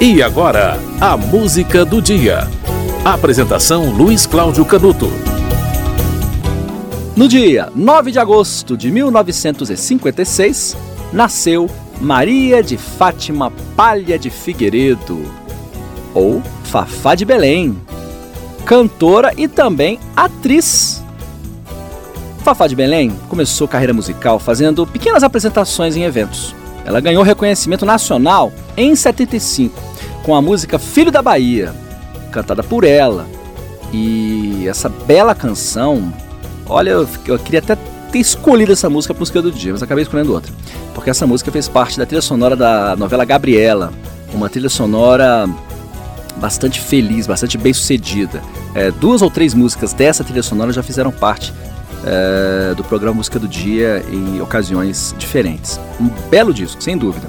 E agora, a música do dia. Apresentação Luiz Cláudio Canuto. No dia 9 de agosto de 1956, nasceu Maria de Fátima Palha de Figueiredo, ou Fafá de Belém, cantora e também atriz. Fafá de Belém começou carreira musical fazendo pequenas apresentações em eventos. Ela ganhou reconhecimento nacional em 75 com a música Filho da Bahia, cantada por ela. E essa bela canção, olha, eu, queria até ter escolhido essa música para música do dia, mas acabei escolhendo outra. Porque essa música fez parte da trilha sonora da novela Gabriela, uma trilha sonora bastante feliz, bastante bem sucedida. É, duas ou três músicas dessa trilha sonora já fizeram parte é, do programa Música do Dia em ocasiões diferentes. Um belo disco, sem dúvida.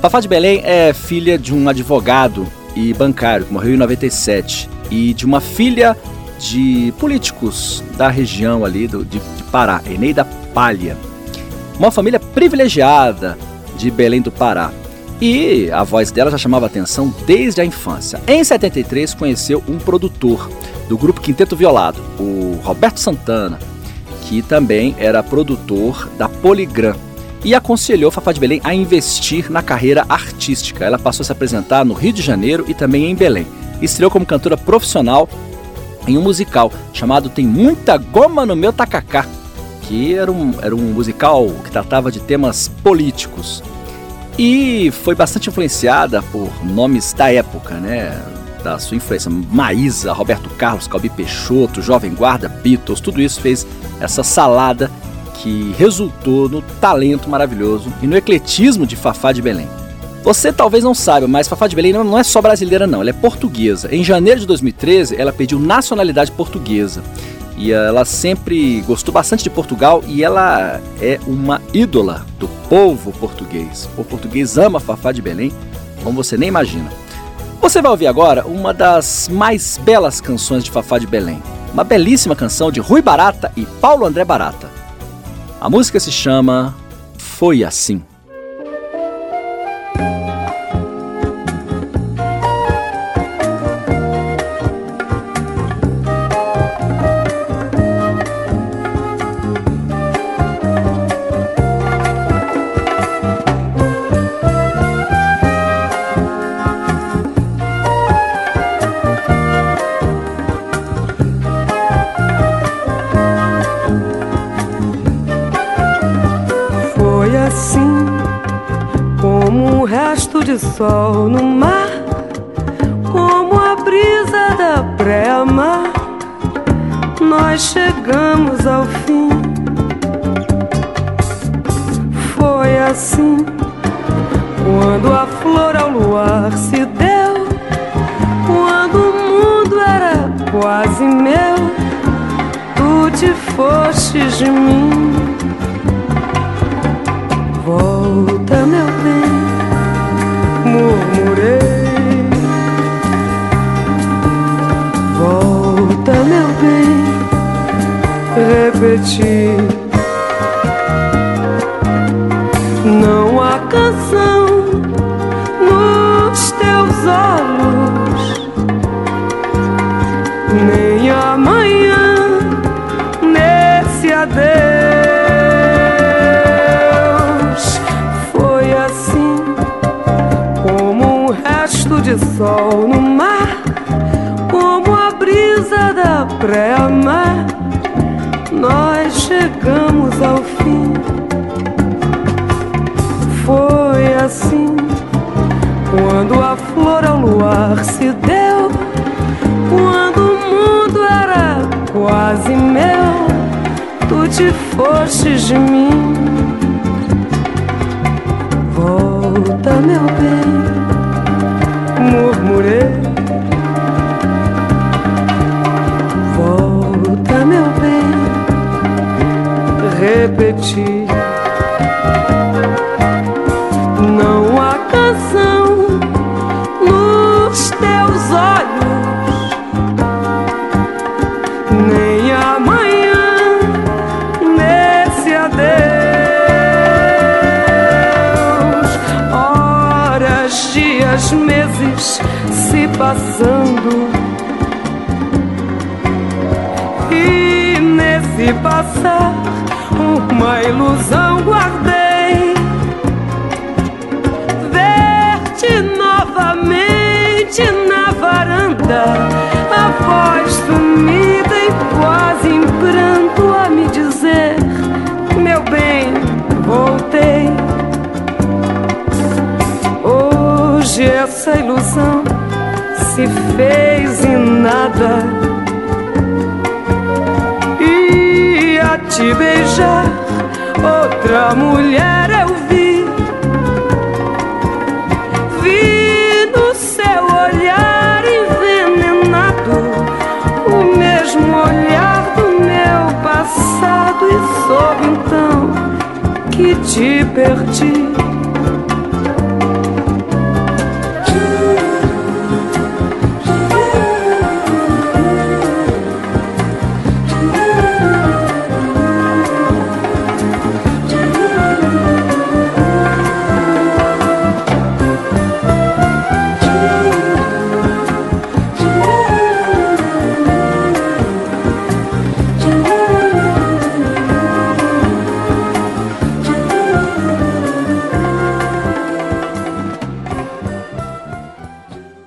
Fafá de Belém é filha de um advogado e bancário que morreu em 97 e de uma filha de políticos da região ali do, de, de Pará, Eneida Palha. Uma família privilegiada de Belém do Pará. E a voz dela já chamava atenção desde a infância. Em 73 conheceu um produtor do grupo Quinteto Violado, o Roberto Santana, que também era produtor da Poligram, e aconselhou Fafá de Belém a investir na carreira artística. Ela passou a se apresentar no Rio de Janeiro e também em Belém. Estreou como cantora profissional em um musical chamado Tem Muita Goma no Meu Tacacá, que era um, era um musical que tratava de temas políticos. E foi bastante influenciada por nomes da época, né? Da sua influência, Maísa, Roberto Carlos, Calbi Peixoto, Jovem Guarda, Beatles, tudo isso fez essa salada que resultou no talento maravilhoso e no ecletismo de Fafá de Belém. Você talvez não saiba, mas Fafá de Belém não é só brasileira não, ela é portuguesa. Em janeiro de 2013, ela pediu nacionalidade portuguesa. E ela sempre gostou bastante de Portugal e ela é uma ídola do povo português. O português ama Fafá de Belém, como você nem imagina. Você vai ouvir agora uma das mais belas canções de Fafá de Belém. Uma belíssima canção de Rui Barata e Paulo André Barata. A música se chama Foi Assim. De sol no mar, como a brisa da pré-mar. Nós chegamos ao fim. Foi assim, quando a flor ao luar se deu, quando o mundo era quase meu, tu te fostes de mim volta, meu bem, murmurei. Volta, meu bem, repeti. Não há canção nos teus olhos, nem amanhã de sol no mar, como a brisa da pré-mar, nós chegamos ao fim. Foi assim, quando a flor ao luar se deu, quando o mundo era quase meu, tu te fostes de mim. Volta, meu bem Não há canção nos teus olhos, nem amanhã nesse adeus. Horas dias, meses se passando. E nesse passar, uma ilusão guardei. Ver-te novamente na varanda, a voz sumida e quase em pranto a me dizer: Meu bem, voltei. Hoje essa ilusão se fez te beijar, outra mulher eu vi. Vi no seu olhar envenenado o mesmo olhar do meu passado, e soube então que te perdi.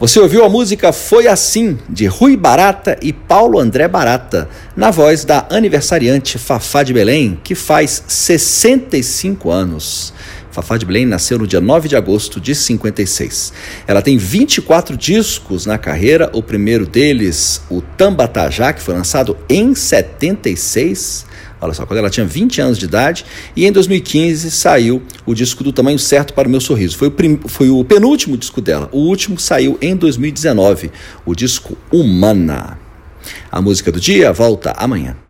Você ouviu a música Foi Assim, de Rui Barata e Paulo André Barata, na voz da aniversariante Fafá de Belém, que faz 65 anos. Fafá de Belém nasceu no dia 9 de agosto de 56. Ela tem 24 discos na carreira, o primeiro deles, o Tambatajá, que foi lançado em 76. Olha só, quando ela tinha 20 anos de idade, e em 2015 saiu o disco do tamanho certo para o meu sorriso. Foi o, prim... foi o penúltimo disco dela. O último saiu em 2019, o disco Humana. A música do dia volta amanhã.